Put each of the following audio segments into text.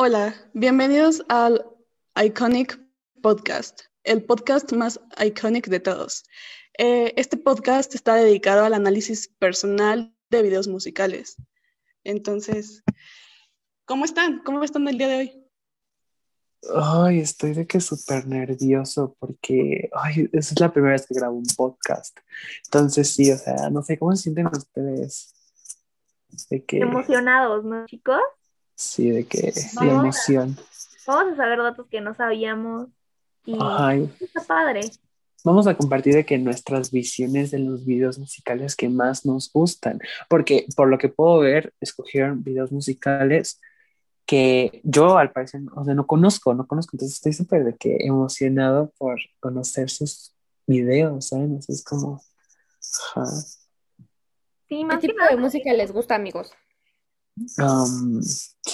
Hola, bienvenidos al Iconic Podcast, el podcast más iconic de todos. Eh, este podcast está dedicado al análisis personal de videos musicales. Entonces, ¿cómo están? ¿Cómo están el día de hoy? Ay, estoy de que súper nervioso porque ay, esa es la primera vez que grabo un podcast. Entonces, sí, o sea, no sé cómo se sienten ustedes. De que, Emocionados, ¿no, chicos? Sí, de que la emoción. vamos a saber datos que no sabíamos. Y Ay. está padre. Vamos a compartir de que nuestras visiones de los videos musicales que más nos gustan, porque por lo que puedo ver, escogieron videos musicales que yo al parecer, o sea, no conozco, no conozco, entonces estoy súper de que emocionado por conocer sus videos, ¿saben? es como... Sí, ¿Qué tipo de música les gusta, amigos? Um,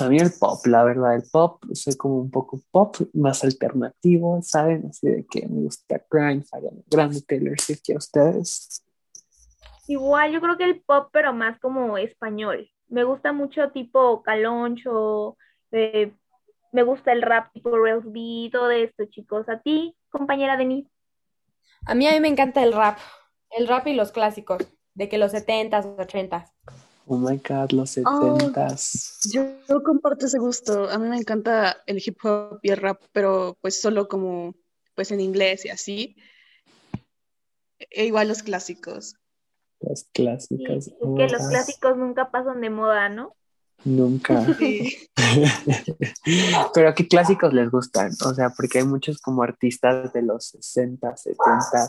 a mí el pop, la verdad, el pop, soy como un poco pop, más alternativo, ¿saben? Así de que me gusta Grind, Grande, Taylor Swift, ¿y ustedes? Igual, yo creo que el pop, pero más como español. Me gusta mucho tipo Caloncho, eh, me gusta el rap tipo Rails B, todo esto, chicos. ¿A ti, compañera Denise? A mí, a mí me encanta el rap, el rap y los clásicos, de que los 70s, 80s. Oh my god, los setentas. yo, comparto ese gusto. A mí me encanta el hip hop y el rap, pero pues solo como pues en inglés y así. E igual los clásicos. Las clásicas. es que los clásicos nunca pasan de moda, ¿no? Nunca. pero ¿qué clásicos les gustan? O sea, porque hay muchos como artistas de los 60, 70. O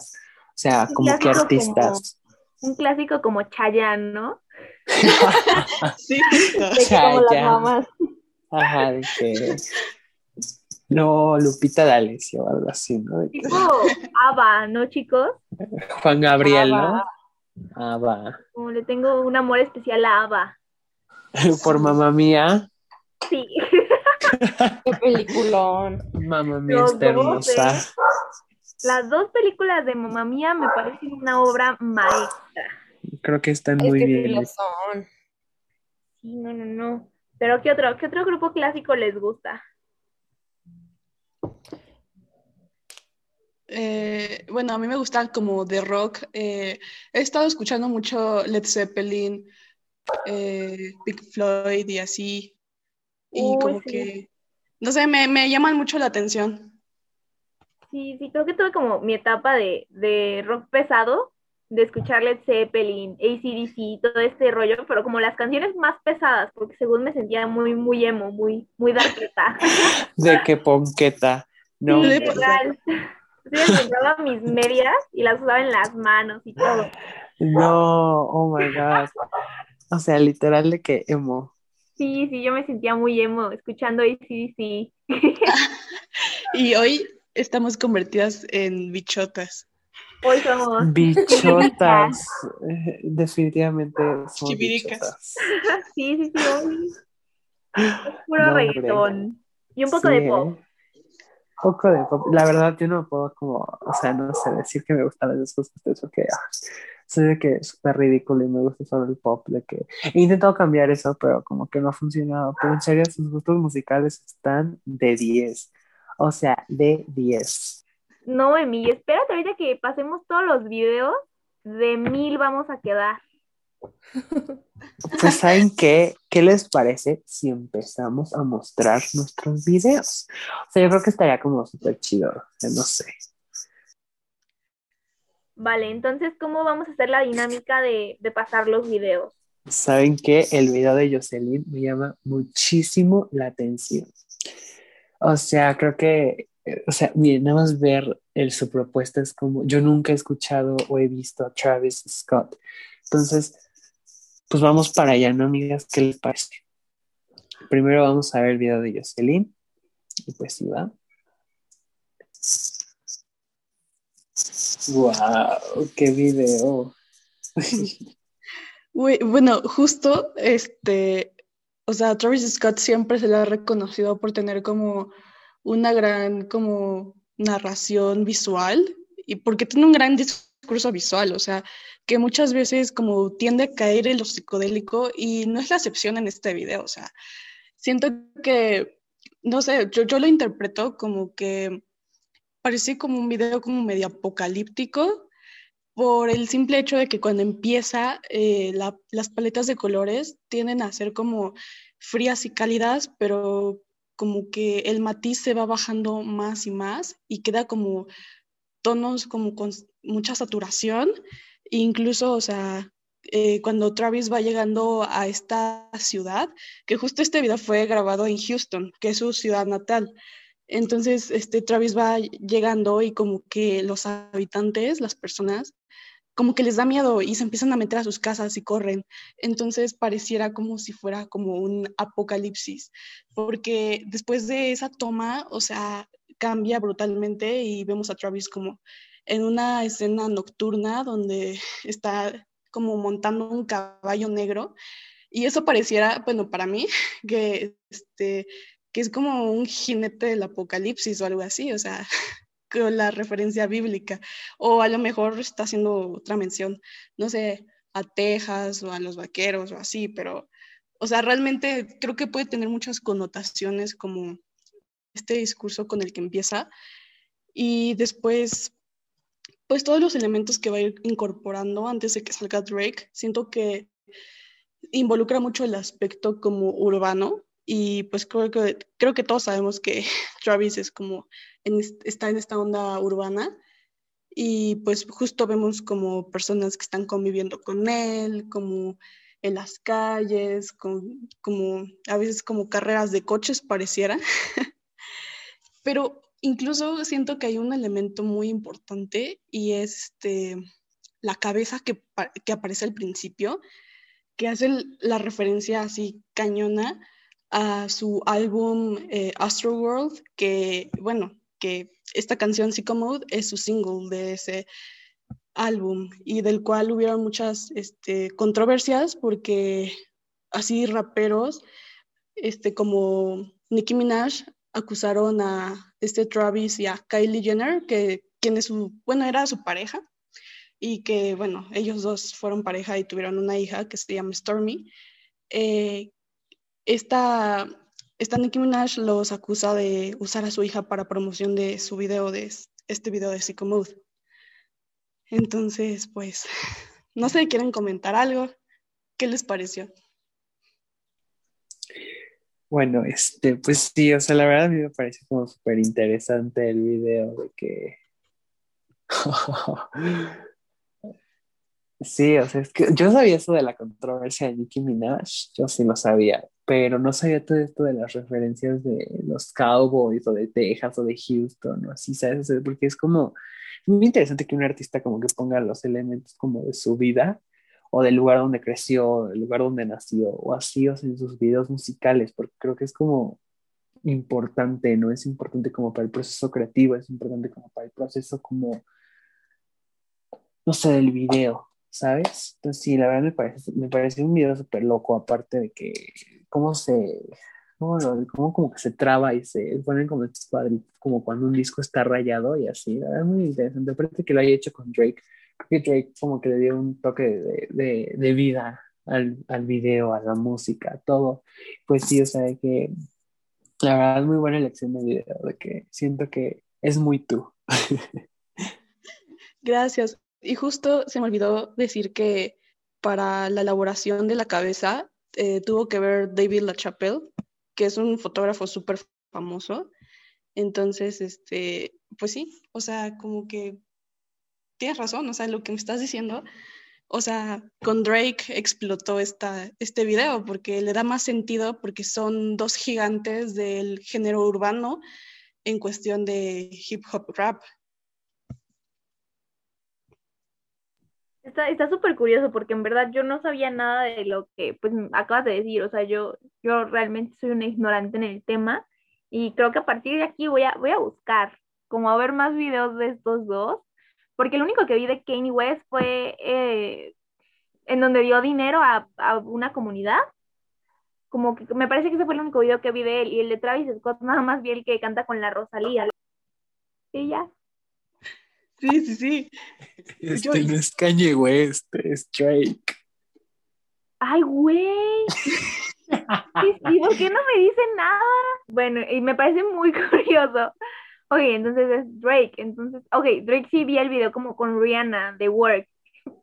sea, como que artistas. un clásico como Chayanne, ¿no? sí, como las mamás. Ajá, de que. No, Lupita D'Alessio o algo así, ¿no? Tipo Ava, ¿no, chicos? Juan Gabriel, ¿no? Ava. Como le tengo un amor especial a Ava. Por mamá mía. Sí. Qué peliculón. Mamá mía está hermosa. Las dos películas de mamá mía me parecen una obra maestra. Creo que están muy bien. Sí, no, no, no. Pero ¿qué otro, qué otro grupo clásico les gusta? Eh, bueno, a mí me gusta como de rock. Eh, he estado escuchando mucho Led Zeppelin, eh, Pink Floyd y así. Y como que, no sé, me, me, llaman mucho la atención. Sí, sí, creo que tuve como mi etapa de, de rock pesado, de escuchar Led Zeppelin, ACDC, todo este rollo, pero como las canciones más pesadas, porque según me sentía muy, muy emo, muy, muy darketa. De qué ponqueta. No. Sí, literal. Sí, me mis medias y las usaba en las manos y todo. No, oh my god. O sea, literal de que emo. Sí, sí, yo me sentía muy emo escuchando ACDC. y hoy estamos convertidas en bichotas. Hoy somos bichotas. Eh, definitivamente son bichotas. Sí, sí, sí. Hoy. Es puro reggaetón. Y un poco de pop. Un poco de pop. La verdad, yo no puedo como, o sea, no sé, decir que me gustan las dos cosas, eso que ah, soy de que es súper ridículo y me gusta solo el pop, de que he intentado cambiar eso, pero como que no ha funcionado. Pero en serio, sus gustos musicales están de 10. O sea, de 10. No, Emi, espérate ahorita que pasemos todos los videos, de mil vamos a quedar. Pues saben qué, ¿qué les parece si empezamos a mostrar nuestros videos? O sea, yo creo que estaría como súper chido, no sé. Vale, entonces, ¿cómo vamos a hacer la dinámica de, de pasar los videos? Saben que el video de Jocelyn me llama muchísimo la atención. O sea, creo que o sea, miren, nada más ver su propuesta es como, yo nunca he escuchado o he visto a Travis Scott. Entonces, pues vamos para allá, ¿no, amigas? ¿Qué les parece? Primero vamos a ver el video de Jocelyn. Y pues sí va. ¡Wow! ¡Qué video! bueno, justo, este, o sea, Travis Scott siempre se le ha reconocido por tener como una gran como narración visual y porque tiene un gran discurso visual, o sea, que muchas veces como tiende a caer en lo psicodélico y no es la excepción en este video, o sea, siento que no sé, yo, yo lo interpreto como que parece como un video como medio apocalíptico por el simple hecho de que cuando empieza eh, las paletas de colores tienden a ser como frías y cálidas, pero como que el matiz se va bajando más y más y queda como tonos como con mucha saturación, incluso, o sea, eh, cuando Travis va llegando a esta ciudad, que justo este video fue grabado en Houston, que es su ciudad natal. Entonces, este Travis va llegando y como que los habitantes, las personas, como que les da miedo y se empiezan a meter a sus casas y corren. Entonces pareciera como si fuera como un apocalipsis, porque después de esa toma, o sea, cambia brutalmente y vemos a Travis como en una escena nocturna donde está como montando un caballo negro y eso pareciera, bueno, para mí, que, este, que es como un jinete del apocalipsis o algo así, o sea, la referencia bíblica, o a lo mejor está haciendo otra mención, no sé, a Texas o a los vaqueros o así, pero, o sea, realmente creo que puede tener muchas connotaciones como este discurso con el que empieza y después, pues todos los elementos que va a ir incorporando antes de que salga Drake, siento que involucra mucho el aspecto como urbano y pues creo que, creo que todos sabemos que Travis es como está en esta onda urbana y pues justo vemos como personas que están conviviendo con él, como en las calles, con, como a veces como carreras de coches pareciera. Pero incluso siento que hay un elemento muy importante y es este, la cabeza que, que aparece al principio, que hace la referencia así cañona a su álbum eh, Astro World, que bueno, que esta canción Psycho Mode es su single de ese álbum y del cual hubieron muchas este, controversias porque así raperos este, como Nicki Minaj acusaron a este Travis y a Kylie Jenner, que quien es su, bueno, era su pareja, y que, bueno, ellos dos fueron pareja y tuvieron una hija que se llama Stormy. Eh, esta, esta Nicki Minaj los acusa de usar a su hija para promoción de su video, de este video de Psycho Mode. Entonces, pues, no sé, ¿quieren comentar algo? ¿Qué les pareció? Bueno, este, pues sí, o sea, la verdad a mí me parece como súper interesante el video de que... sí, o sea, es que yo sabía eso de la controversia de Nicki Minaj, yo sí lo sabía, pero no sabía todo esto de las referencias de los Cowboys o de Texas o de Houston o así, ¿sabes? porque es como muy interesante que un artista como que ponga los elementos como de su vida o del lugar donde creció, del lugar donde nació o así, o sea, en sus videos musicales, porque creo que es como importante, ¿no? Es importante como para el proceso creativo, es importante como para el proceso como, no sé, del video, ¿sabes? Entonces sí, la verdad me parece, me parece un video súper loco, aparte de que cómo se, cómo, cómo, como que se traba y se ponen como estos cuadritos, como cuando un disco está rayado y así, la verdad es muy interesante, aparte que lo haya hecho con Drake, creo que Drake como que le dio un toque de, de, de vida al, al, video, a la música, todo, pues sí, o sea, que la verdad es muy buena elección de video, de que siento que es muy tú. Gracias. Y justo se me olvidó decir que para la elaboración de la cabeza eh, tuvo que ver David LaChapelle, que es un fotógrafo súper famoso. Entonces, este, pues sí, o sea, como que tienes razón, o sea, lo que me estás diciendo, o sea, con Drake explotó esta, este video porque le da más sentido porque son dos gigantes del género urbano en cuestión de hip hop rap. Está súper curioso porque en verdad yo no sabía nada de lo que pues acabas de decir, o sea, yo, yo realmente soy una ignorante en el tema y creo que a partir de aquí voy a, voy a buscar como a ver más videos de estos dos, porque el único que vi de Kanye West fue eh, en donde dio dinero a, a, una comunidad, como que me parece que ese fue el único video que vi de él y el de Travis Scott nada más vi el que canta con la Rosalía. Y ya. Sí, sí, sí. Este no es Kanye West, es Drake. Ay, güey. ¿Y por qué no me dicen nada? Bueno, y me parece muy curioso. Ok, entonces es Drake. Entonces, ok, Drake sí vi el video como con Rihanna de Work.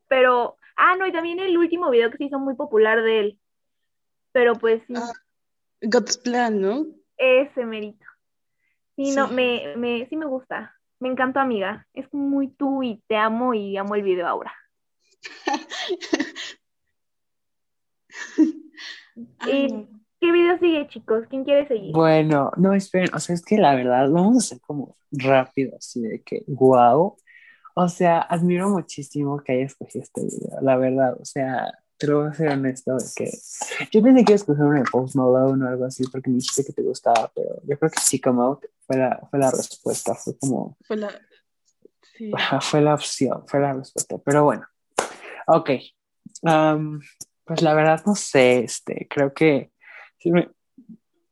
Pero, ah, no, y también el último video que se hizo muy popular de él. Pero pues sí. Ah, God's Plan, ¿no? Ese merito. Sí, no, me, me, sí me gusta. Me encantó, amiga. Es muy tú y te amo y amo el video ahora. ¿Y qué video sigue, chicos? ¿Quién quiere seguir? Bueno, no, esperen, o sea, es que la verdad, vamos a hacer como rápido, así de que, wow. O sea, admiro muchísimo que haya escogido este video, la verdad, o sea, te lo voy a ser honesto, de que yo pensé que iba a de Post Malone o algo así, porque me dijiste que te gustaba, pero yo creo que sí, como fue la, fue la respuesta, fue como... Fue la... Sí. Fue la opción, fue la respuesta, pero bueno, ok. Um, pues la verdad no sé, este, creo que sí me,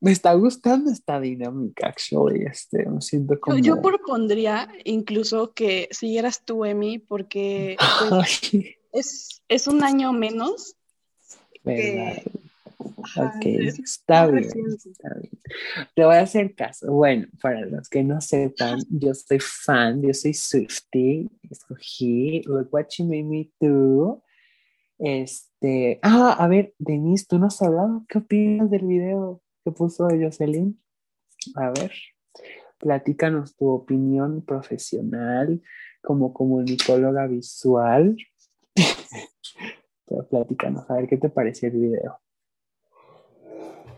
me, está gustando esta dinámica, actually, este, me siento como... Yo propondría incluso que siguieras tú, Emi, porque pues, es, es, un año menos. Que... Ok, está bien, está bien. Te voy a hacer caso. Bueno, para los que no sepan, yo soy fan, yo soy Swifty, escogí Look What You Made Me Do. Este, ah, a ver, Denise, tú no has hablado, ¿qué opinas del video que puso Jocelyn? A ver, platícanos tu opinión profesional como comunicóloga visual. Pero a ver qué te pareció el video.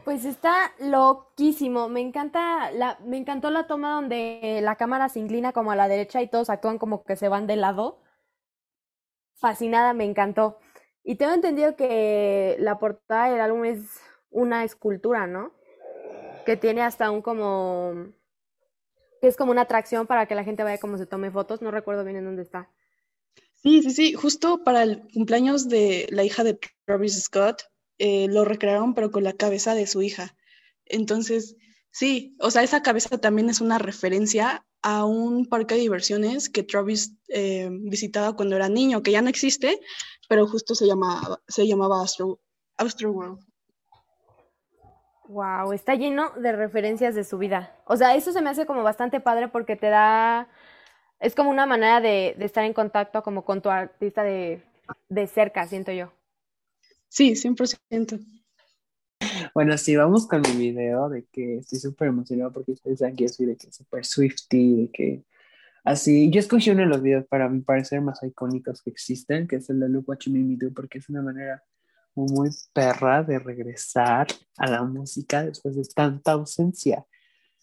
Pues está loquísimo. Me encanta la, me encantó la toma donde la cámara se inclina como a la derecha y todos actúan como que se van de lado. Fascinada, me encantó. Y tengo entendido que la portada del álbum es una escultura, ¿no? Que tiene hasta un como que es como una atracción para que la gente vaya como se tome fotos. No recuerdo bien en dónde está. Sí, sí, sí. Justo para el cumpleaños de la hija de Travis Scott, eh, lo recrearon, pero con la cabeza de su hija. Entonces, sí, o sea, esa cabeza también es una referencia a un parque de diversiones que Travis eh, visitaba cuando era niño, que ya no existe, pero justo se llamaba, se llamaba Astro, World. Wow, está lleno de referencias de su vida. O sea, eso se me hace como bastante padre porque te da, es como una manera de, de estar en contacto como con tu artista de, de cerca, siento yo. Sí, 100%. Bueno, sí, vamos con mi video de que estoy súper emocionado porque ustedes saben que yo soy de que súper Swifty, de que así. Yo escogí uno de los videos para mi parecer más icónicos que existen, que es el de Look What You Made Me Do, porque es una manera muy, perra de regresar a la música después de tanta ausencia.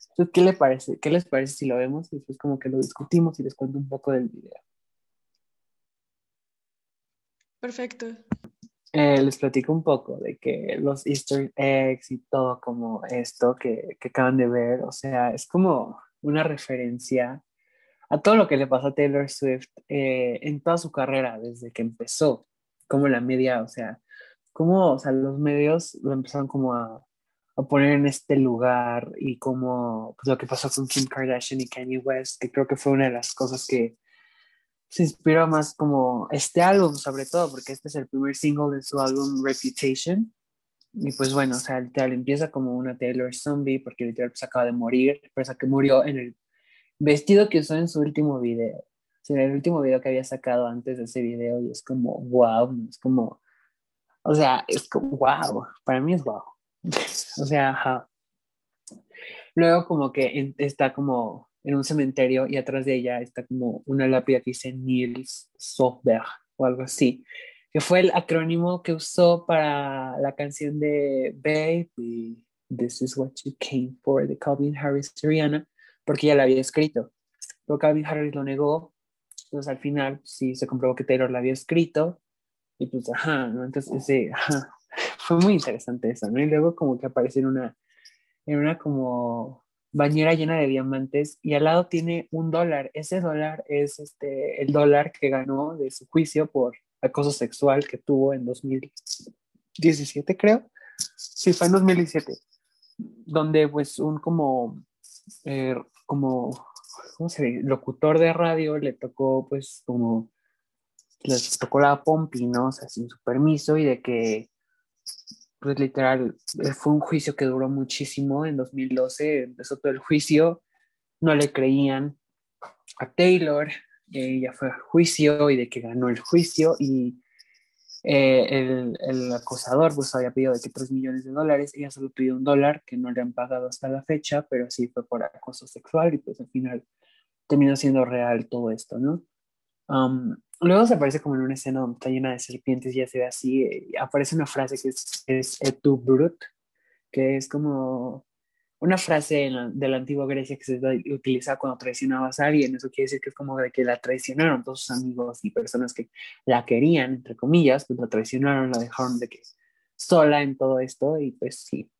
Entonces, ¿qué, le parece? ¿qué les parece si lo vemos y después como que lo discutimos y les cuento un poco del video? Perfecto. Eh, les platico un poco de que los easter eggs y todo como esto que, que, acaban de ver, o sea, es como una referencia a todo lo que le pasó a Taylor Swift eh, en toda su carrera, desde que empezó, como la media, o sea, como, o sea, los medios lo empezaron como a, a poner en este lugar y como pues, lo que pasó con Kim Kardashian y Kanye West, que creo que fue una de las cosas que se inspiró más como este álbum, sobre todo, porque este es el primer single de su álbum Reputation. Y pues bueno, o sea, literal empieza como una Taylor Zombie, porque literal pues acaba de morir, pero que murió en el vestido que usó en su último video. O sea, el último video que había sacado antes de ese video, y es como, wow, es como, o sea, es como, wow, para mí es wow. o sea, ajá. Luego como que está como en un cementerio y atrás de ella está como una lápida que dice Niels Sofberg o algo así, que fue el acrónimo que usó para la canción de Baby, This is what you came for, de Calvin Harris Rihanna, porque ella la había escrito. Pero Calvin Harris lo negó, entonces al final sí se comprobó que Taylor la había escrito, y pues ajá, ¿no? Entonces ese, ajá, fue muy interesante eso, ¿no? Y luego como que aparece en una, en una como bañera llena de diamantes y al lado tiene un dólar. Ese dólar es este, el dólar que ganó de su juicio por acoso sexual que tuvo en 2017, creo. Sí, fue en 2017, donde pues un como, eh, como, ¿cómo se dice? Locutor de radio le tocó pues como, les tocó la pompi, ¿no? O sea, sin su permiso y de que pues literal, eh, fue un juicio que duró muchísimo. En 2012 empezó todo el juicio, no le creían a Taylor, ella fue a juicio y de que ganó el juicio y eh, el, el, acosador pues había pedido de que 3 millones de dólares, ella solo pidió un dólar que no le han pagado hasta la fecha, pero sí fue por acoso sexual y pues al final terminó siendo real todo esto, ¿no? Um, luego se aparece como en una escena donde está llena de serpientes y ya se ve así, aparece una frase que es, es etu brut, que es como una frase de la antigua Grecia que se utiliza cuando traicionabas a alguien. Eso quiere decir que es como de que la traicionaron todos sus amigos y personas que la querían, entre comillas, pues la traicionaron, la dejaron de que sola en todo esto y pues sí.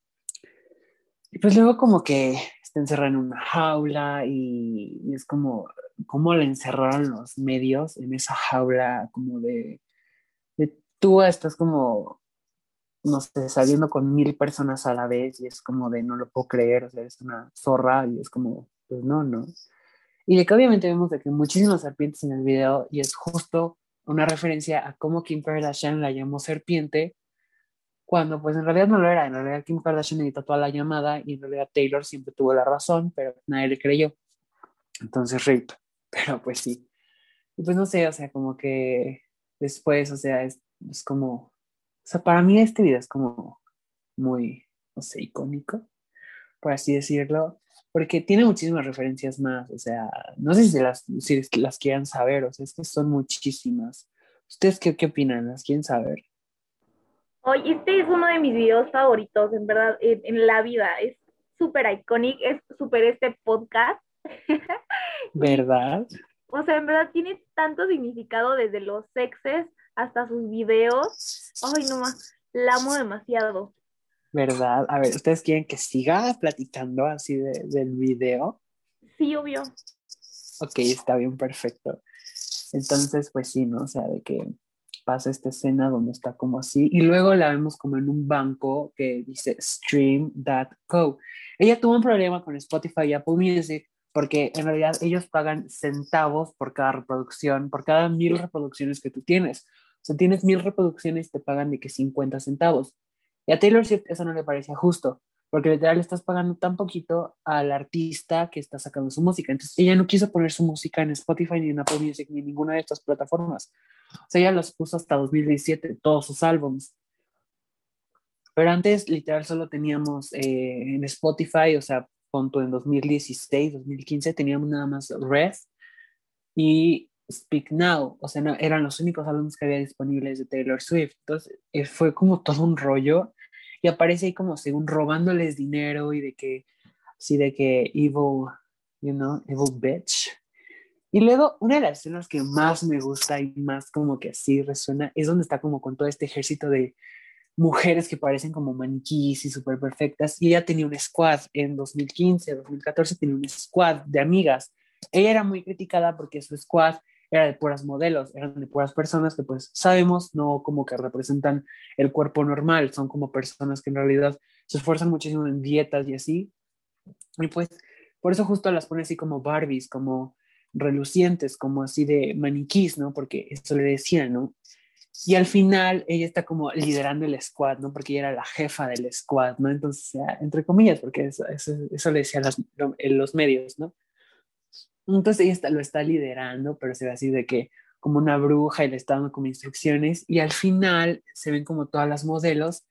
Y pues luego como que está encerrada en una jaula y, es como, como la encerraron los medios en esa jaula como de, de tú estás como no sé, saliendo con mil personas a la vez y es como de no lo puedo creer, o sea, es una zorra y es como, pues no, no. Y de que obviamente vemos de que muchísimas serpientes en el video y es justo una referencia a cómo Kim Kardashian la llamó serpiente, cuando pues en realidad no lo era, en realidad Kim Kardashian editó toda la llamada y en realidad Taylor siempre tuvo la razón, pero nadie le creyó. Entonces, RIP, pero pues sí. Y pues no sé, o sea, como que después, o sea, es, es como o sea, para mí este video es como muy, no sé, icónico, por así decirlo, porque tiene muchísimas referencias más, o sea, no sé si las, si las quieran saber, o sea, es que son muchísimas. ¿Ustedes qué, qué opinan? ¿Las quieren saber? Oye, este es uno de mis videos favoritos, en verdad, en, la vida. Es súper icónico, es súper este podcast. ¿Verdad? o sea, en verdad tiene tanto significado desde los sexes hasta sus videos. Ay, no más, la amo demasiado. ¿Verdad? A ver, ¿ustedes quieren que siga platicando así del video? Sí, obvio. Ok, está bien, perfecto. Entonces, pues sí, ¿no? O sea, de que pasa esta escena donde está como así y luego la vemos como en un banco que dice stream.co. Ella tuvo un problema con Spotify y Apple Music porque en realidad ellos pagan centavos por cada reproducción, por cada mil reproducciones que tú tienes. O sea, tienes mil reproducciones, te pagan de que 50 centavos. Y a Taylor Swift eso no le parecía justo, porque literal estás pagando tan poquito al artista que está sacando su música. Entonces ella no quiso poner su música en Spotify, ni en Apple Music, ni en ninguna de estas plataformas. O sea, ella los puso hasta 2017, todos sus álbums. Pero antes, literal, solo teníamos eh, en Spotify, o sea, punto en 2016, 2015, teníamos nada más Red y Speak Now, o sea, eran los únicos álbumes que había disponibles de Taylor Swift. Entonces, eh, fue como todo un rollo y aparece ahí como según robándoles dinero y de que, así de que evil, you know, evil bitch. Y luego, una de las escenas que más me gusta y más como que así resuena es donde está como con todo este ejército de mujeres que parecen como maniquís y súper perfectas. Y ella tenía un squad en 2015, 2014, tenía un squad de amigas. Ella era muy criticada porque su squad era de puras modelos, eran de puras personas que pues sabemos no como que representan el cuerpo normal, son como personas que en realidad se esfuerzan muchísimo en dietas y así. Y pues por eso justo las pone así como Barbies, como relucientes, como así de maniquís, ¿no? Porque eso le decían, ¿no? Y al final ella está como liderando el squad, ¿no? Porque ella era la jefa del squad, ¿no? Entonces, entre comillas, porque eso, eso, le decían en los medios, ¿no? Entonces ella está, lo está liderando, pero se ve así de que como una bruja y le está dando como instrucciones y al final se ven como todas las modelos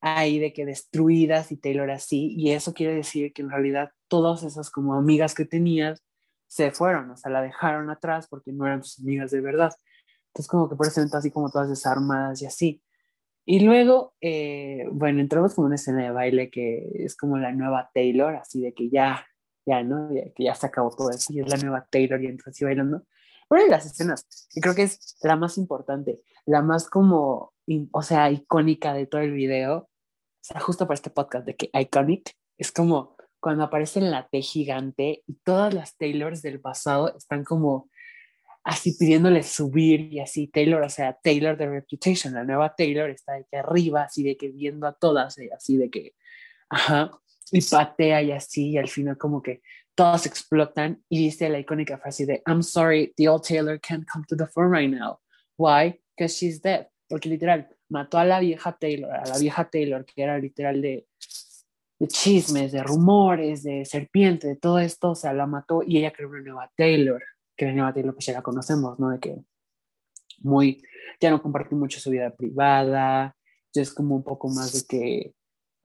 ahí de que destruidas y Taylor así y eso quiere decir que en realidad todas esas como amigas que tenías se fueron, o sea, la dejaron atrás porque no eran sus amigas de verdad. Entonces como que presenta así como todas desarmadas y así. Y luego, eh, bueno, entramos como una escena de baile que es como la nueva Taylor, así de que ya ya, ¿no? que ya se acabó todo eso y es la nueva Taylor y entonces así bailando. Pero hay las escenas, y creo que es la más importante, la más como, o sea, icónica de todo el video, o sea, justo para este podcast de que iconic, es como cuando aparece en la T gigante y todas las Taylors del pasado están como así pidiéndole subir y así Taylor, o sea, Taylor de Reputation, la nueva Taylor está de que arriba, así de que viendo a todas, y así de que, ajá, y patea y así, y al final como que todos explotan y dice la icónica frase de I'm sorry, the old Taylor can't come to the phone right now. Why? Because she's dead. porque literal, mató a la vieja Taylor, a la vieja Taylor, que era literal de, de chismes, de rumores, de serpiente, de todo esto, o sea, la mató y ella creó una nueva Taylor, que la nueva Taylor pues ya la conocemos, ¿no? De que muy, ya no comparte mucho su vida privada, ya es como un poco más de que,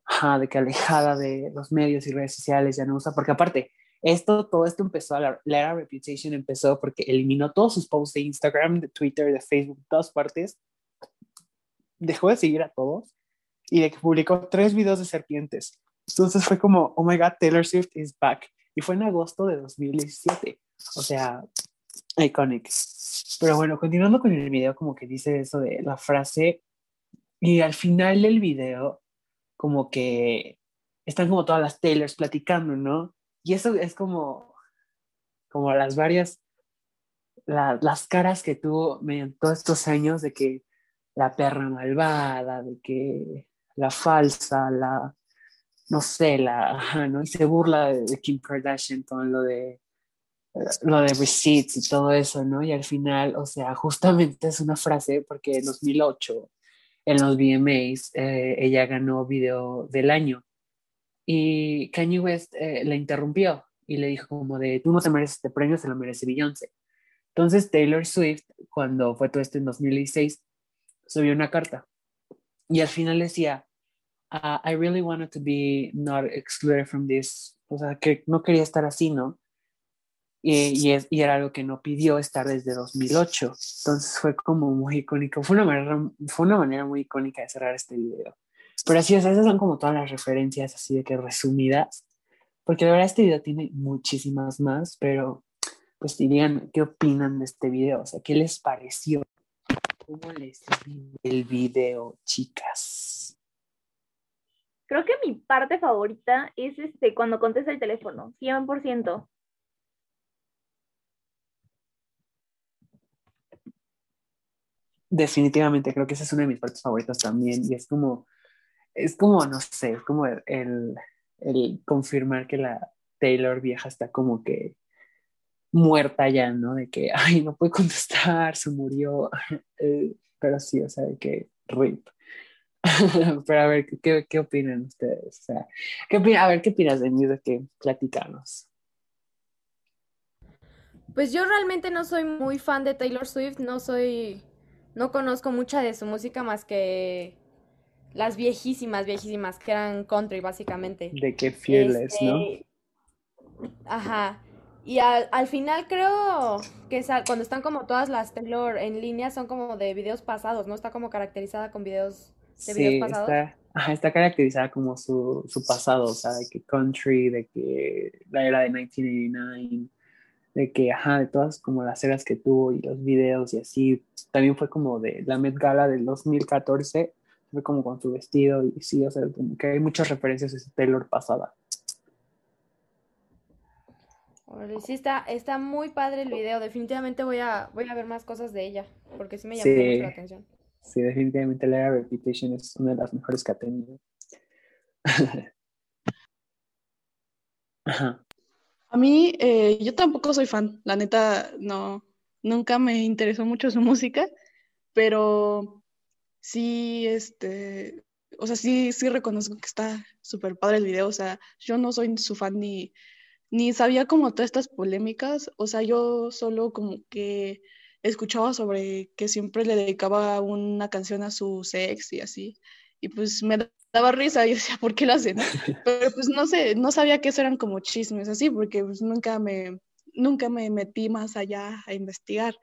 ajá, de que alejada de los medios y redes sociales, ya no usa, porque aparte, esto, todo esto empezó, la, la era Reputation empezó porque eliminó todos sus posts de Instagram, de Twitter, de Facebook, todas partes, dejó de seguir a todos y de que publicó tres videos de serpientes. Entonces fue como, oh my god, Taylor Swift is back. Y fue en agosto de 2017. O sea, iconic. Pero bueno, continuando con el video, como que dice eso de la frase. Y al final del video, como que están como todas las Taylors platicando, ¿no? Y eso es como, como las varias, las caras que tuvo mediante todos estos años de que la perra malvada, de que la falsa, la, no sé, la, ¿no? Se burla de, Kim Kardashian con lo de, lo de receipts y todo eso, ¿no? Y al final, o sea, justamente es una frase porque en 2008, en los VMAs, eh, ella ganó video del año y Kanye West eh, la interrumpió y le dijo como de, tú no te mereces este premio, se lo merece Beyoncé. Entonces Taylor Swift, cuando fue todo esto en 2016, subió una carta y al final decía, uh, I really wanted to be not excluded from this, o sea, que no quería estar así, ¿no? Y, y, es, y, era algo que no pidió estar desde 2008. Entonces fue como muy icónico. Fue una manera, fue una manera muy icónica de cerrar este video. Pero así, o sea, esas son como todas las referencias así de que resumidas. Porque la verdad este video tiene muchísimas más, pero pues dirían, ¿qué opinan de este video? O sea, ¿qué les pareció? ¿Cómo les el video, chicas? Creo que mi parte favorita es este cuando contesta el teléfono, 100%. Definitivamente, creo que esa es una de mis partes favoritas también. Y es como, es como, no sé, es como el, el confirmar que la Taylor vieja está como que muerta ya, ¿no? De que, ay, no puede contestar, se murió. Eh, pero sí, o sea, de que rip. pero a ver, ¿qué, ¿qué, opinan ustedes? O sea, ¿qué a ver, ¿qué opinas de mí de que platicanos? Pues yo realmente no soy muy fan de Taylor Swift, no soy, no conozco mucha de su música más que las viejísimas, viejísimas, que eran country básicamente. De qué fieles, ¿no? Este, ajá. Y al, al final creo que cuando están como todas las Taylor en línea son como de videos pasados, ¿no? Está como caracterizada con videos de videos pasados. Está, está caracterizada como su, su pasado, o sea, de que country, de que la era de 1989, de que, ajá, de todas como las eras que tuvo y los videos y así. También fue como de la Met Gala del 2014, fue como con su vestido y sí, o sea, como que hay muchas referencias a ese Taylor pasada. Sí, está, está muy padre el video. Definitivamente voy a, voy a ver más cosas de ella, porque sí me llamó mucho la atención. Sí, definitivamente la Reputation es una de las mejores que ha tenido. A mí, eh, yo tampoco soy fan. La neta, no, nunca me interesó mucho su música, pero sí, este, o sea, sí, sí reconozco que está súper padre el video. O sea, yo no soy su fan ni ni sabía como todas estas polémicas, o sea, yo solo como que escuchaba sobre que siempre le dedicaba una canción a su ex y así, y pues me daba risa y decía, ¿por qué lo hacen? Pero pues no sé, no sabía que eso eran como chismes así, porque pues nunca me, nunca me metí más allá a investigar.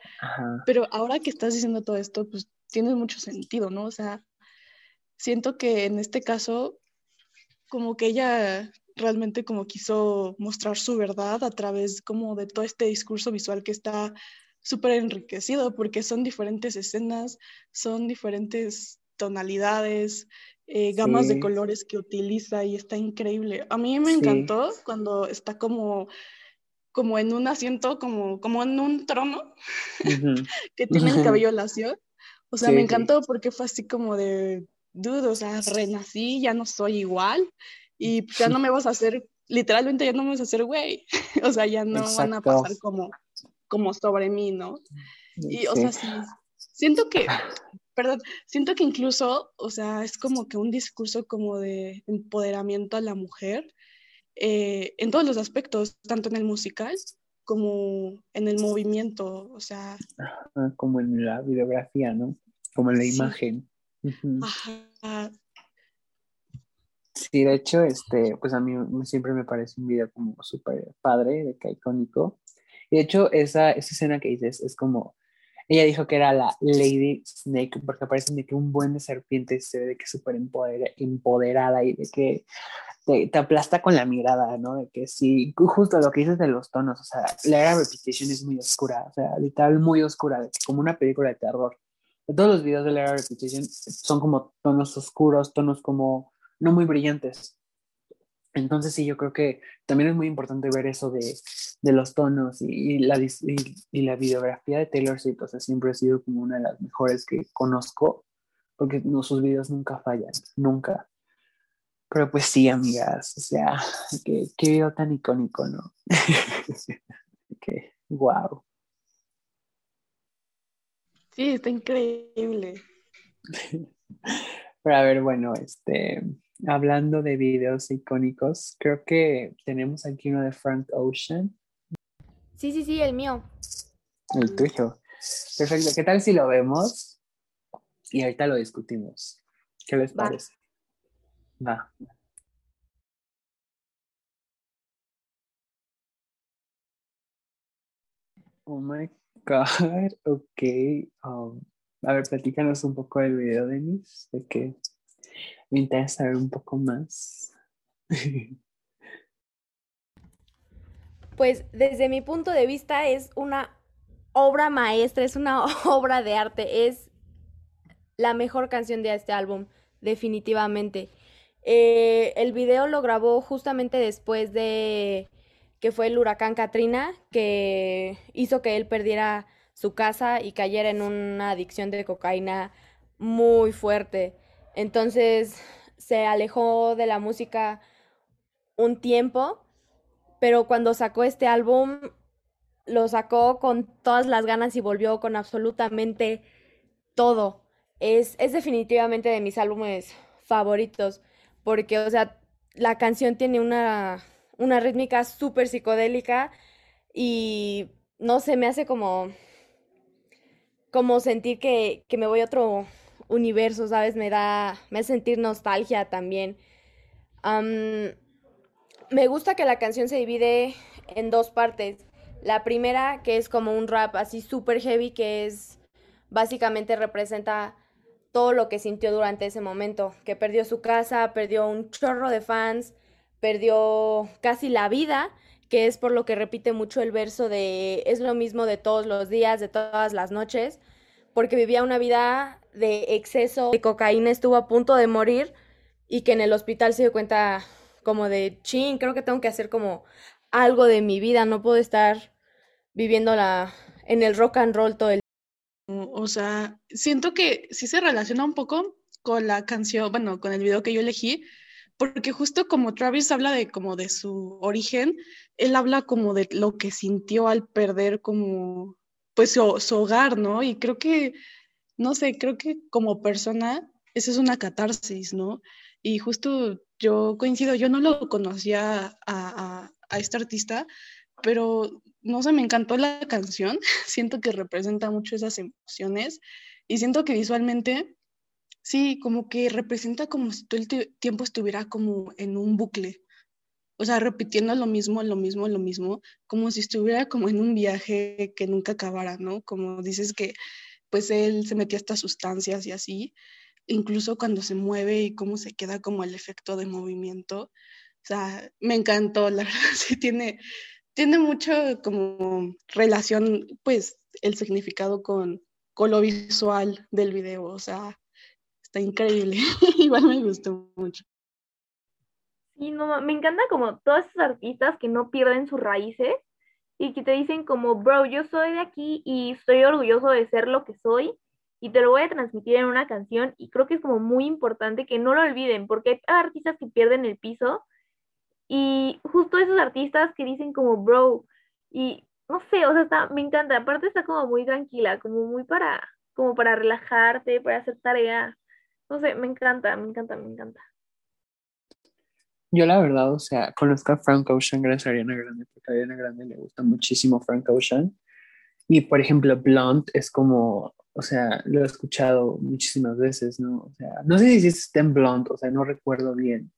Pero ahora que estás diciendo todo esto, pues tiene mucho sentido, ¿no? O sea, siento que en este caso, como que ella realmente como quiso mostrar su verdad a través como de todo este discurso visual que está súper enriquecido porque son diferentes escenas, son diferentes tonalidades, eh, gamas de colores que utiliza y está increíble. A mí me encantó cuando está como como en un asiento, como, como en un trono, que tiene el cabello lacio. O sea, me encantó porque fue así como de, dude, o sea, renací, ya no soy igual y ya no me vas a hacer, literalmente ya no me vas a hacer güey, o sea, ya no van a pasar como, como sobre mí, ¿no? Y, o sea, sí, siento que perdón, siento que incluso, o sea, es como que un discurso como de empoderamiento a la mujer eh, en todos los aspectos, tanto en el musical como en el movimiento, o sea. como en la videografía, ¿no? Como en la imagen. Ajá. Sí, de hecho, este, pues a mí siempre me parece un video como súper padre, de que icónico. De hecho, esa, esa escena que dices es como, ella dijo que era la Lady Snake, porque parece de que un buen de serpiente se ve de que súper empoderada y de que te, te, aplasta con la mirada, ¿no? De que sí, justo lo que dices de los tonos, o sea, la era Repetition es muy oscura, o sea, literal muy oscura, como una película de terror. Todos los videos de la era Repetition son como tonos oscuros, tonos como no muy brillantes. Entonces sí, yo creo que también es muy importante ver eso de, de los tonos y, la, y, la videografía de Taylor Swift, o sea, siempre ha sido como una de las mejores que conozco, porque no, sus videos nunca fallan, nunca. Pero pues sí, amigas, o sea, qué, qué video tan icónico, ¿no? qué, wow. Sí, está increíble. Pero a ver, bueno, este, hablando de videos icónicos, creo que tenemos aquí uno de Frank Ocean. Sí, sí, sí, el mío. El tuyo. Perfecto. ¿Qué tal si lo vemos? Y ahorita lo discutimos. ¿Qué les parece? Va. Oh my God, ok. Um, a ver, platícanos un poco del video, Denis, de que me interesa saber un poco más. Pues desde mi punto de vista es una obra maestra, es una obra de arte, es la mejor canción de este álbum, definitivamente. Eh, el video lo grabó justamente después de que fue el huracán Katrina, que hizo que él perdiera su casa y cayera en una adicción de cocaína muy fuerte. Entonces se alejó de la música un tiempo, pero cuando sacó este álbum lo sacó con todas las ganas y volvió con absolutamente todo. Es, es definitivamente de mis álbumes favoritos porque, o sea, la canción tiene una, una rítmica súper psicodélica y no sé, me hace como, como sentir que, que me voy a otro universo, ¿sabes? Me da, me hace sentir nostalgia también. me gusta que la canción se divide en dos partes. La primera, que es como un rap así súper heavy, que es básicamente representa todo lo que sintió durante ese momento, que perdió su casa, perdió un chorro de fans, perdió casi la vida, que es por lo que repite mucho el verso de es lo mismo de todos los días, de todas las noches, porque vivía una vida de exceso de cocaína, estuvo a punto de morir y que en el hospital se dio cuenta como de, ching, creo que tengo que hacer como algo de mi vida, no puedo estar viviéndola en el rock and roll todo el o sea, siento que sí se relaciona un poco con la canción, bueno, con el video que yo elegí, porque justo como Travis habla de como de su origen, él habla como de lo que sintió al perder como pues su, su hogar, ¿no? Y creo que, no sé, creo que como persona, esa es una catarsis, ¿no? Y justo yo coincido, yo no lo conocía a, a, a este artista, pero no sé, me encantó la canción, siento que representa mucho esas emociones y siento que visualmente, sí, como que representa como si todo el tiempo estuviera como en un bucle, o sea, repitiendo lo mismo, lo mismo, lo mismo, como si estuviera como en un viaje que nunca acabara, ¿no? Como dices que pues él se metía estas sustancias y así, incluso cuando se mueve y cómo se queda como el efecto de movimiento. O sea, me encantó, la verdad, tiene, tiene mucho como relación, pues, el significado con, con lo visual del video, o sea, está increíble, igual me gustó mucho. Sí, no, me encanta como todos esos artistas que no pierden sus raíces y que te dicen como, bro, yo soy de aquí y estoy orgulloso de ser lo que soy y te lo voy a transmitir en una canción y creo que es como muy importante que no lo olviden porque hay artistas que pierden el piso y justo esos artistas que dicen como bro, y no sé, o sea, está, me encanta, aparte está como muy tranquila, como muy para, como para relajarte, para hacer tarea. No sé, me encanta, me encanta, me encanta. Yo la verdad, o sea, conozco a Frank Ocean gracias a Ariana Grande, porque a Ariana Grande le gusta muchísimo Frank Ocean. Y por ejemplo, Blonde es como, o sea, lo he escuchado muchísimas veces, ¿no? O sea, no sé si está en Blonde, o sea, no recuerdo bien.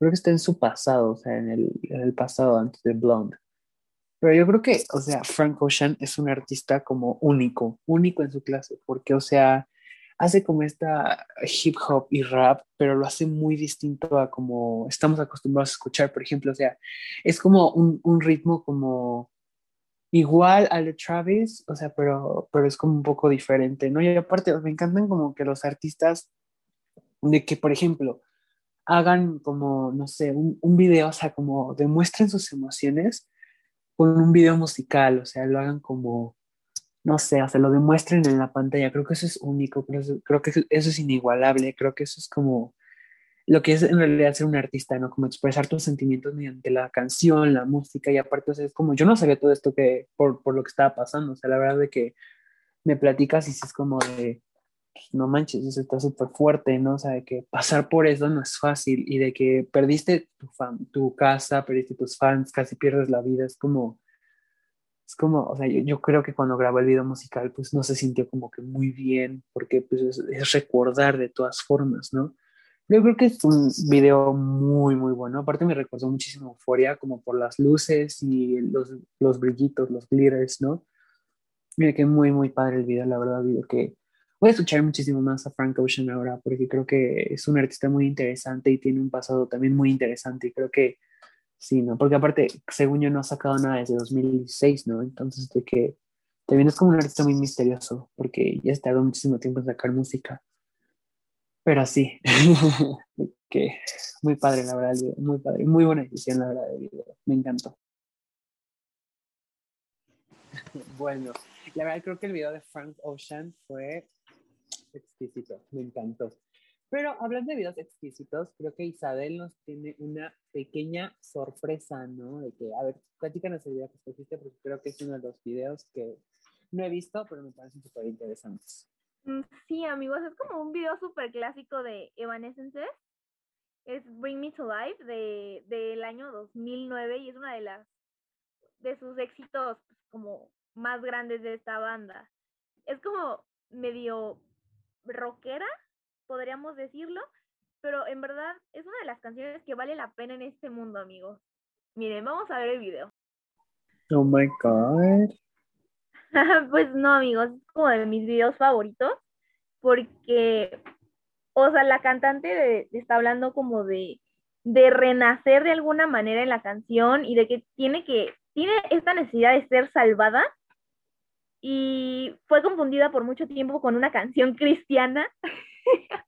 Creo que está en su pasado, o sea, en el, en el pasado antes de Blonde. Pero yo creo que, o sea, Frank Ocean es un artista como único, único en su clase, porque, o sea, hace como esta hip hop y rap, pero lo hace muy distinto a como estamos acostumbrados a escuchar, por ejemplo, o sea, es como un, un ritmo como igual al de Travis, o sea, pero, pero es como un poco diferente, ¿no? Y aparte, me encantan como que los artistas, de que, por ejemplo, hagan como, no sé, un, un video, o sea, como demuestren sus emociones con un video musical, o sea, lo hagan como, no sé, o sea, lo demuestren en la pantalla. Creo que eso es único, creo, que eso es inigualable, creo que eso es como lo que es en realidad ser un artista, ¿no? Como expresar tus sentimientos mediante la canción, la música y aparte, o sea, es como, yo no sabía todo esto que, por, por lo que estaba pasando, o sea, la verdad de que me platicas y es como de, pues, no manches, eso está súper fuerte, ¿no? O sea, de que pasar por eso no es fácil y de que perdiste tu, tu casa, perdiste tus fans, casi pierdes la vida, es como, es como, o sea, yo, yo, creo que cuando grabó el video musical, pues no se sintió como que muy bien, porque pues es, es recordar de todas formas, ¿no? Yo creo que es un video muy, muy bueno. Aparte me recordó muchísimo Euforia, como por las luces y los, los brillitos, los glitters, ¿no? Mira que muy, muy padre el video, la verdad, video que voy a escuchar muchísimo más a Frank Ocean ahora, porque creo que es un artista muy interesante y tiene un pasado también muy interesante y creo que sí, ¿no? Porque aparte, según yo, no ha sacado nada desde 2006, ¿no? Entonces, de que también es como un artista muy misterioso, porque ya estado muchísimo tiempo en sacar música. Pero sí, que muy padre, la verdad, el video, muy padre, muy buena edición, la verdad, me encantó. bueno, la verdad creo que el video de Frank Ocean fue exquisito, me encantó. Pero hablando de videos exquisitos, creo que Isabel nos tiene una pequeña sorpresa, ¿no? De que, a ver, platícanos el video que escogiste, porque creo que es uno de los videos que no he visto, pero me parecen súper interesantes. Mm, sí, amigos, es como un video súper clásico de Evanescence. Es Bring Me to Life de, del año 2009 y es una de las de sus éxitos pues, como más grandes de esta banda. Es como medio rockera, podríamos decirlo, pero en verdad es una de las canciones que vale la pena en este mundo, amigos. Miren, vamos a ver el video. Oh my god. pues no, amigos, es como de mis videos favoritos, porque, o sea, la cantante está hablando como de, de renacer de alguna manera en la canción y de que tiene que, tiene esta necesidad de ser salvada y fue confundida por mucho tiempo con una canción cristiana.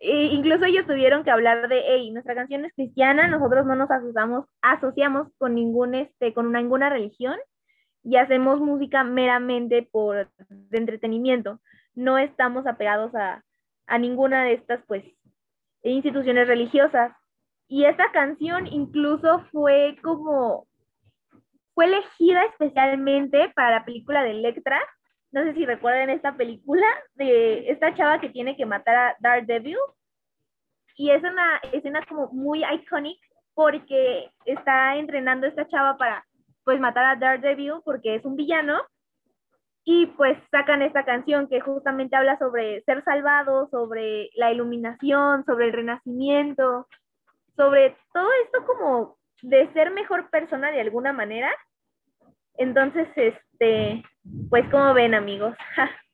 incluso ellos tuvieron que hablar de, hey, nuestra canción es cristiana, nosotros no nos asociamos, asociamos con ningún, este, con ninguna religión y hacemos música meramente por entretenimiento. No estamos apegados a, a ninguna de estas, pues, instituciones religiosas. Y esta canción incluso fue como, fue elegida especialmente para la película de Electra. No sé si recuerdan esta película de esta chava que tiene que matar a Daredevil. Y es una escena como muy iconic porque está entrenando a esta chava para pues matar a Daredevil porque es un villano y pues sacan esta canción que justamente habla sobre ser salvado, sobre la iluminación, sobre el renacimiento, sobre todo esto como de ser mejor persona de alguna manera. Entonces, este, pues como ven amigos.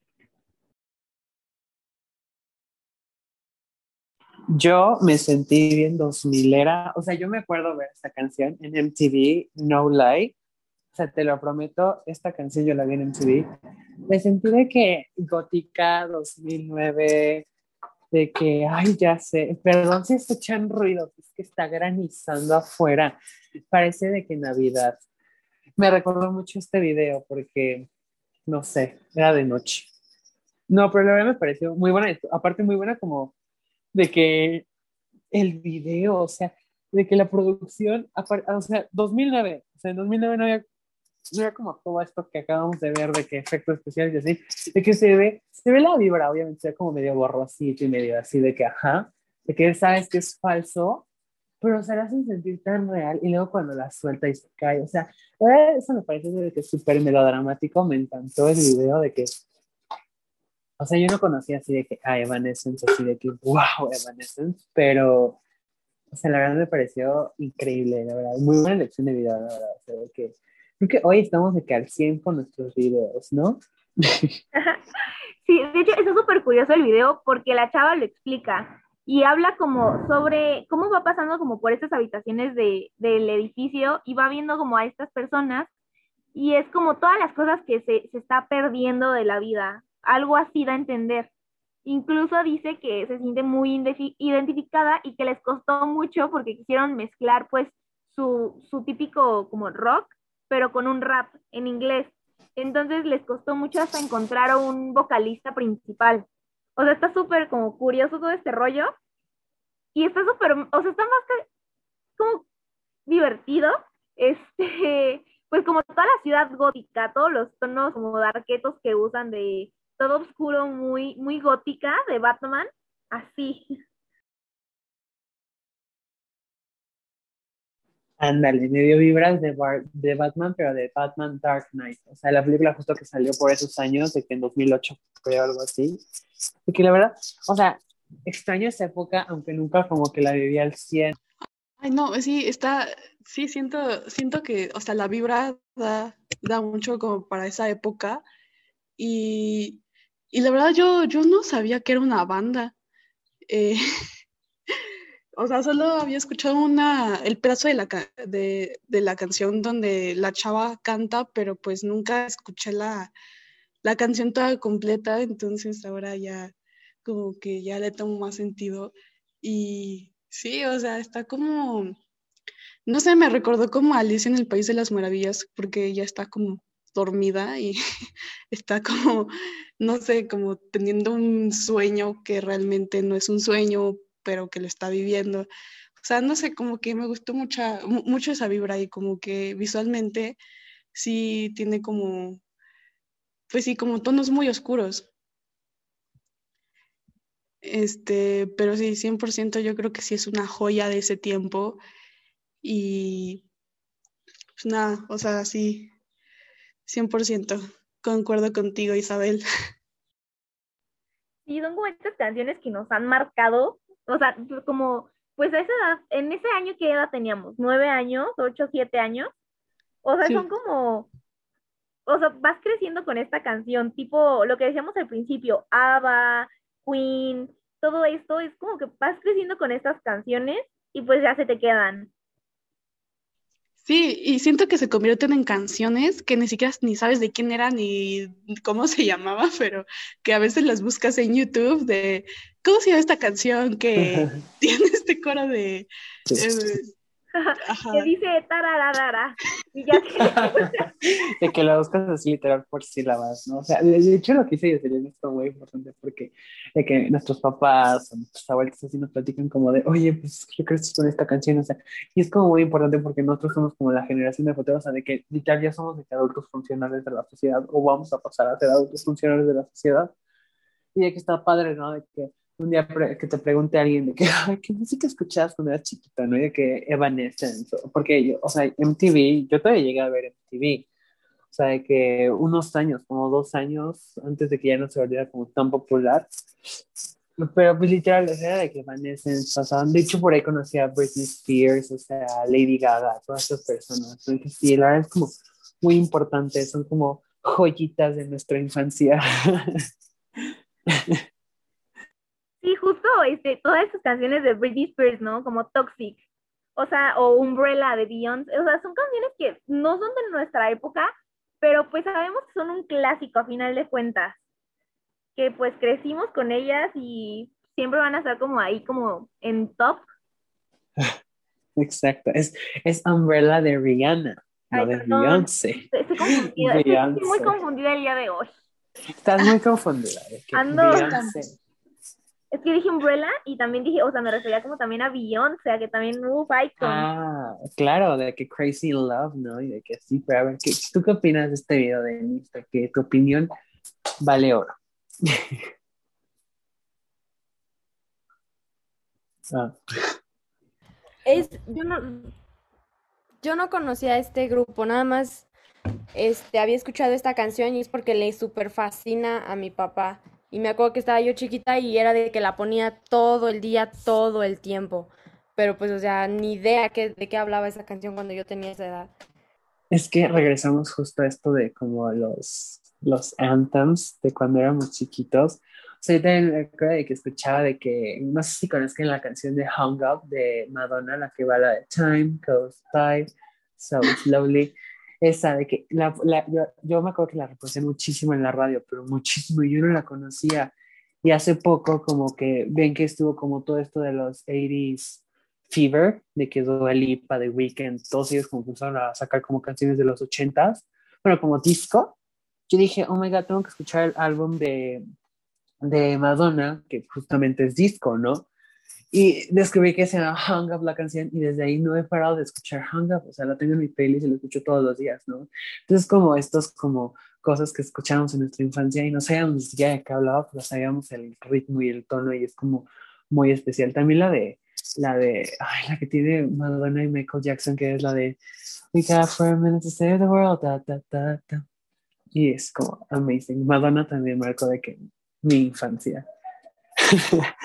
Yo me sentí bien 2000 era, o sea, yo me acuerdo ver esta canción en MTV, No Lie, o sea, te lo prometo, esta canción yo la vi en MTV. Me sentí de que Gótica 2009, de que, ay, ya sé, perdón si escuchan ruido, es que está granizando afuera. Parece de que Navidad. Me recordó mucho este video porque, no sé, era de noche. No, pero la verdad me pareció muy buena, aparte muy buena como de que el video, o sea, de que la producción, o sea, 2009, o sea, en 2009 no había mira como todo esto que acabamos de ver de que efectos especiales y así, de que se ve, se ve la vibra, obviamente, se ve como medio borrosito y medio así de que, ajá, de que sabes que es falso, pero se la hacen sentir tan real y luego cuando la suelta y se cae, o sea, eso me parece de que es súper melodramático, me encantó el video de que, o sea, yo no conocía así de que, ah, Evanescence, así de que, wow, Evanescence, pero, o sea, la verdad me pareció increíble, la verdad, muy buena elección de video, la verdad, o sea, de que, creo que hoy estamos de que al 100 con nuestros videos, ¿no? Sí, de hecho, es súper curioso el video porque la chava lo explica y habla como sobre cómo va pasando como por estas habitaciones de, del edificio y va viendo como a estas personas y es como todas las cosas que se, se está perdiendo de la vida, algo así da a entender. Incluso dice que se siente muy identificada y que les costó mucho porque quisieron mezclar pues su, su típico como rock, pero con un rap en inglés. Entonces les costó mucho hasta encontrar un vocalista principal. O sea, está súper como curioso todo este rollo. Y está súper, o sea, está más que como divertido. Este, pues como toda la ciudad gótica, todos los tonos como darquetos que usan de todo oscuro, muy, muy gótica de Batman, así. Ándale, medio vibras de, de Batman, pero de Batman Dark Knight. O sea, la película justo que salió por esos años, de que en 2008, creo, algo así. Y que la verdad, o sea, extraño esa época, aunque nunca como que la viví al 100. Ay, no, sí, está, sí, siento, siento que, o sea, la vibra da, da mucho como para esa época. Y, y la verdad yo, yo no sabía que era una banda. Eh, o sea, solo había escuchado una, el pedazo de la, de, de, la canción donde la chava canta, pero pues nunca escuché la, la canción toda completa, entonces ahora ya como que ya le tomo más sentido. Y sí, o sea, está como, no sé, me recordó como Alicia en el País de las Maravillas, porque ya está como dormida y está como, no sé, como teniendo un sueño que realmente no es un sueño, pero que lo está viviendo. O sea, no sé, como que me gustó mucha, mucho esa vibra y como que visualmente sí tiene como, pues sí, como tonos muy oscuros. Este, pero sí, 100% yo creo que sí es una joya de ese tiempo y pues nada, o sea, sí, 100% concuerdo contigo, Isabel. Sí, son como estas canciones que nos han marcado o sea, como, pues a esa edad, en ese año, ¿qué edad teníamos? ¿Nueve años? ¿Ocho, siete años? O sea, son como, o sea, vas creciendo con esta canción, tipo lo que decíamos al principio, ABBA, Queen, todo esto, es como que vas creciendo con estas canciones y pues ya se te quedan. Sí, y siento que se convierten en canciones que ni siquiera ni sabes de quién eran ni cómo se llamaba, pero que a veces las buscas en YouTube de ¿cómo se llama esta canción que tiene este coro de eh, que dice tararara y ya de que la buscas así literal por sílabas, ¿no? O sea, de hecho lo que hice yo sería esto muy importante porque de que nuestros papás o nuestros abuelos así nos platican como de, oye, pues, ¿qué crees con esta canción? O sea, y es como muy importante porque nosotros somos como la generación de foteros, o sea, de que literal ya somos de que adultos funcionales de la sociedad o vamos a pasar a ser adultos funcionales de la sociedad. Y de que está padre, ¿no? De que un día que te pregunte a alguien de que, ¿qué música escuchabas cuando eras chiquita? ¿no? Y de que Evanescence, porque yo, o sea, MTV, yo todavía llegué a ver MTV, o sea, de que unos años, como dos años antes de que ya no se volviera como tan popular, pero pues literal, era de que Evanescence pasaban, de hecho por ahí conocí a Britney Spears, o sea, Lady Gaga, todas esas personas, entonces sí, la verdad es como muy importante, son como joyitas de nuestra infancia. Este, todas esas canciones de Britney Spears, ¿no? Como Toxic, o sea, o Umbrella de Beyoncé, o sea, son canciones que no son de nuestra época, pero pues sabemos que son un clásico a final de cuentas, que pues crecimos con ellas y siempre van a estar como ahí, como en top. Exacto, es, es Umbrella de Rihanna, no de Beyoncé. Estoy confundida, estoy muy confundida el día de hoy. Estás muy confundida. Ando. Es que dije Umbrella y también dije, o sea, me refería como también a Beyoncé, o sea, que también hubo Icon. Ah, claro, de que Crazy Love, ¿no? Y de que sí, pero a ver, ¿qué, ¿tú qué opinas de este video de Insta? Que tu opinión vale oro. ah. Es, yo no, yo no conocía a este grupo, nada más este, había escuchado esta canción y es porque le súper fascina a mi papá. Y me acuerdo que estaba yo chiquita y era de que la ponía todo el día, todo el tiempo. Pero pues, o sea, ni idea que, de qué hablaba esa canción cuando yo tenía esa edad. Es que regresamos justo a esto de como los, los anthems de cuando éramos chiquitos. O sea, yo también me acuerdo de que escuchaba de que, no sé si conozcan la canción de Hung Up de Madonna, la que va la de Time Goes By So Slowly esa de que la, la, yo, yo, me acuerdo que la reproducían muchísimo en la radio, pero muchísimo, y yo no la conocía. Y hace poco como que ven que estuvo como todo esto de los 80s Fever, de que Dua Lipa, The Weeknd, todos ellos como empezaron a sacar como canciones de los 80s, bueno, como disco. Yo dije, oh my god, tengo que escuchar el álbum de, de Madonna, que justamente es disco, ¿no? Y descubrí que se llama Hung Up la canción y desde ahí no he parado de escuchar Hung Up, o sea, la tengo en mi playlist y la escucho todos los días, ¿no? Entonces, como estos, como cosas que escuchamos en nuestra infancia y no sabíamos ni siquiera de qué hablaba, pues sabíamos el ritmo y el tono y es como muy especial. También la de, la de, ay, la que tiene Madonna y Michael Jackson, que es la de We got for a minute to save the world, da, da, da, da. Y es como amazing. Madonna también marcó de que mi infancia.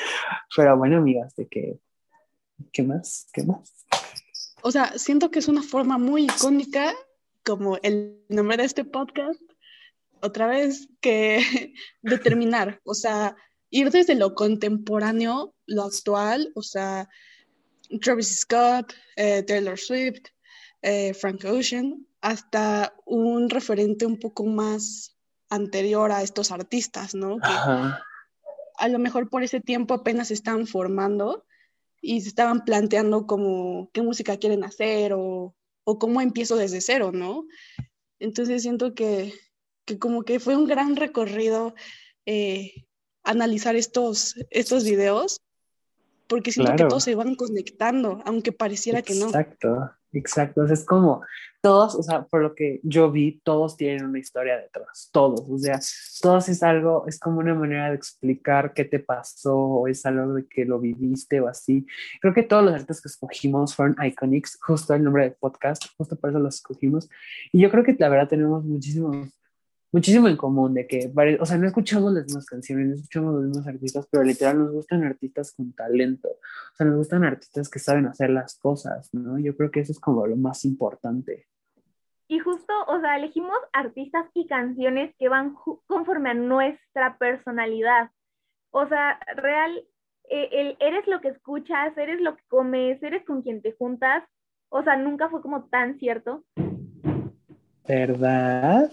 Pero bueno, amigas, de que, ¿qué más? ¿Qué más? O sea, siento que es una forma muy icónica, como el nombre de este podcast, otra vez, que determinar, o sea, ir desde lo contemporáneo, lo actual, o sea, Travis Scott, eh, Taylor Swift, eh, Frank Ocean, hasta un referente un poco más anterior a estos artistas, ¿no? Ajá a lo mejor por ese tiempo apenas se estaban formando y se estaban planteando como qué música quieren hacer o, o cómo empiezo desde cero, ¿no? Entonces siento que, que como que fue un gran recorrido eh, analizar estos, estos videos, porque siento que todos se van conectando, aunque pareciera que no. Exacto. Exacto, es como todos, o sea, por lo que yo vi, todos tienen una historia detrás, todos, o sea, todos es algo, es como una manera de explicar qué te pasó, o es algo de que lo viviste o así. Creo que todos los artistas que escogimos fueron iconics, justo el nombre del podcast, justo por eso los escogimos. Y yo creo que la verdad tenemos muchísimos muchísimo en común de que, o sea, no escuchamos las mismas canciones, no escuchamos los mismos artistas, pero literal nos gustan artistas con talento, o sea, nos gustan artistas que saben hacer las cosas, ¿no? Yo creo que eso es como lo más importante. Y justo, o sea, elegimos artistas y canciones que van conforme a nuestra personalidad. O sea, real, eh, el, eres lo que escuchas, eres lo que comes, eres con quien te juntas. O sea, nunca fue como tan cierto. ¿Verdad?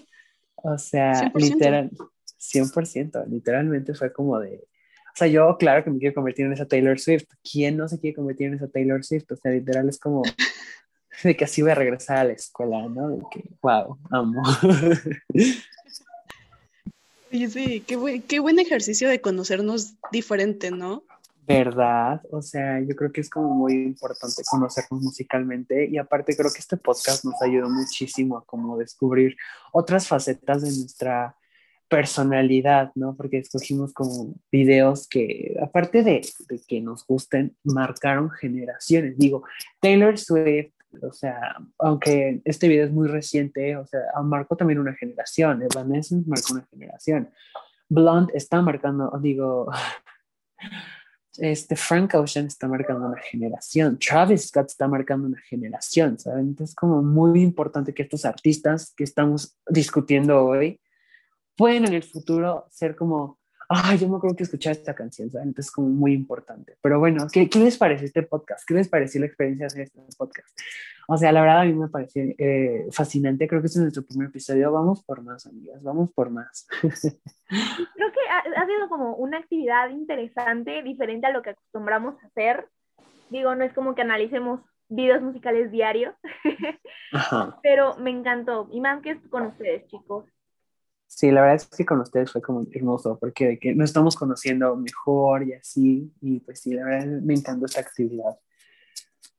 O sea, 100%. literal, 100%, literalmente fue como de, o sea, yo claro que me quiero convertir en esa Taylor Swift. ¿Quién no se quiere convertir en esa Taylor Swift? O sea, literal es como de que así voy a regresar a la escuela, ¿no? De que, wow, amo. Oye, sí, qué buen, qué buen ejercicio de conocernos diferente, ¿no? ¿Verdad? O sea, yo creo que es como muy importante conocernos musicalmente y aparte creo que este podcast nos ayudó muchísimo a como descubrir otras facetas de nuestra personalidad, ¿no? Porque escogimos como videos que, aparte de, de que nos gusten, marcaron generaciones. Digo, Taylor Swift, o sea, aunque este video es muy reciente, o sea, marcó también una generación, Evanescence marcó una generación. Blonde está marcando, digo, este Frank Ocean está marcando una generación, Travis Scott está marcando una generación, ¿saben? Entonces es como muy importante que estos artistas que estamos discutiendo hoy pueden en el futuro ser como, ay, yo me acuerdo que escuchar esta canción, ¿saben? Entonces es como muy importante. Pero bueno, ¿qué, ¿qué, les parece este podcast? ¿Qué les pareció la experiencia de hacer este podcast? O sea, la verdad a mí me pareció eh, fascinante, creo que este es nuestro primer episodio, vamos por más, amigas, vamos por más. Creo que ha, sido como una actividad interesante, diferente a lo que acostumbramos a hacer. Digo, no es como que analicemos videos musicales diarios, pero me encantó, y más que con ustedes, chicos. Sí, la verdad es que con ustedes fue como hermoso, porque de que nos estamos conociendo mejor y así, y pues sí, la verdad me encantó esta actividad.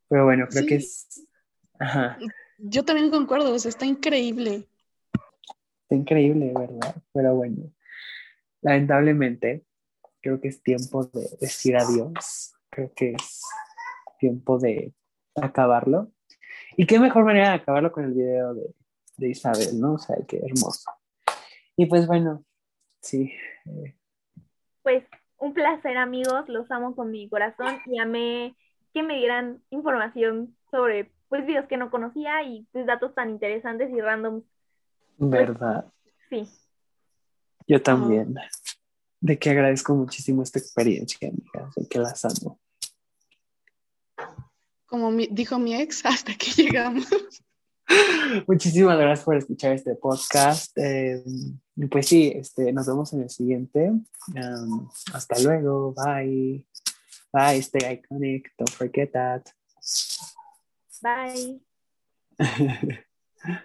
Pero bueno, creo que es... Ajá. Yo también concuerdo, o sea, está increíble. Está increíble, ¿verdad? Pero bueno, lamentablemente, creo que es tiempo de decir adiós. Creo que es tiempo de acabarlo. Y qué mejor manera de acabarlo con el video de, de Isabel, ¿no? O sea, qué hermoso. Y pues bueno, sí. Pues un placer amigos, los amo con mi corazón y amé que me dieran información sobre pues videos que no conocía y pues datos tan interesantes y random. Pues, ¿Verdad? sí. Yo también. De que agradezco muchísimo esta experiencia, amiga, de que las amo. Como dijo mi ex, hasta que llegamos. Muchísimas gracias por escuchar este podcast. Eh, pues sí, este, nos vemos en el siguiente. Um, hasta luego. Bye. Bye. Stay iconic. Don't forget that. Bye.